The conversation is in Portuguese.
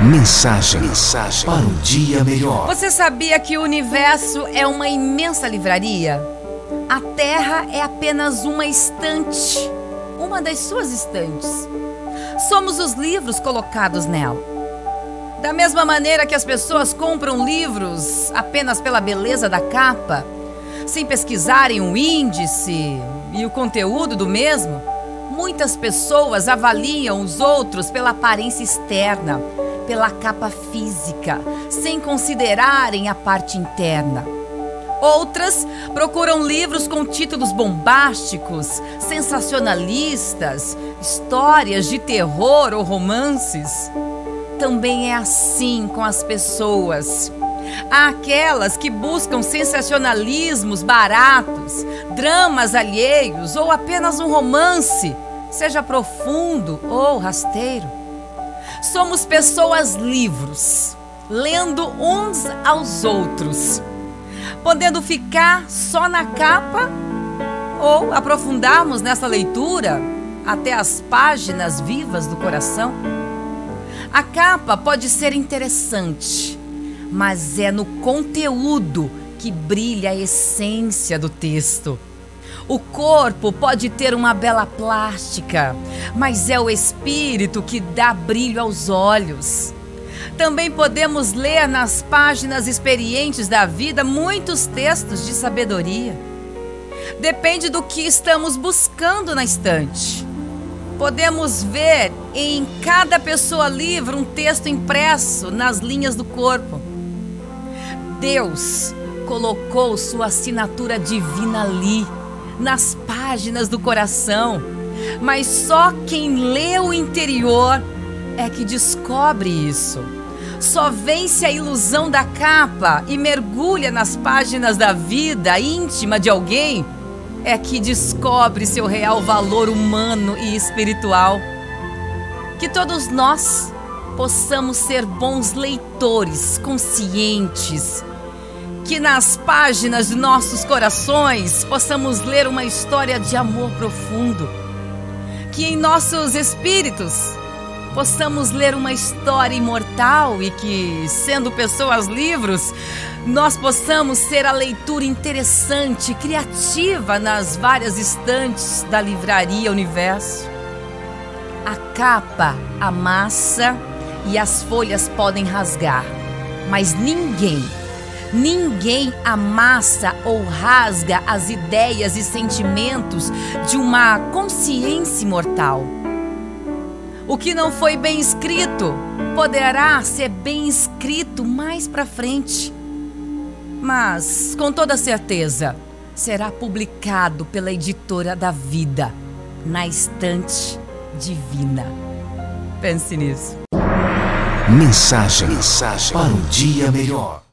Mensagem, mensagem para um dia melhor. Você sabia que o universo é uma imensa livraria? A Terra é apenas uma estante, uma das suas estantes. Somos os livros colocados nela. Da mesma maneira que as pessoas compram livros apenas pela beleza da capa, sem pesquisarem o índice e o conteúdo do mesmo, muitas pessoas avaliam os outros pela aparência externa, pela capa física, sem considerarem a parte interna. Outras procuram livros com títulos bombásticos, sensacionalistas, histórias de terror ou romances. Também é assim com as pessoas. Há aquelas que buscam sensacionalismos baratos, dramas alheios ou apenas um romance, seja profundo ou rasteiro. Somos pessoas livres, lendo uns aos outros, podendo ficar só na capa ou aprofundarmos nessa leitura até as páginas vivas do coração. A capa pode ser interessante, mas é no conteúdo que brilha a essência do texto. O corpo pode ter uma bela plástica, mas é o espírito que dá brilho aos olhos. Também podemos ler nas páginas experientes da vida muitos textos de sabedoria. Depende do que estamos buscando na estante. Podemos ver em cada pessoa livre um texto impresso nas linhas do corpo. Deus colocou sua assinatura divina ali, nas páginas do coração. Mas só quem lê o interior é que descobre isso. Só vence a ilusão da capa e mergulha nas páginas da vida íntima de alguém é que descobre seu real valor humano e espiritual. Que todos nós possamos ser bons leitores, conscientes, que nas páginas de nossos corações possamos ler uma história de amor profundo, que em nossos espíritos possamos ler uma história imortal e que, sendo pessoas livres, nós possamos ser a leitura interessante, criativa nas várias estantes da livraria Universo. A capa amassa e as folhas podem rasgar, mas ninguém, ninguém amassa ou rasga as ideias e sentimentos de uma consciência imortal. O que não foi bem escrito poderá ser bem escrito mais para frente. Mas, com toda certeza, será publicado pela editora da vida na estante divina. Pense nisso. Mensagem, mensagem para um dia melhor.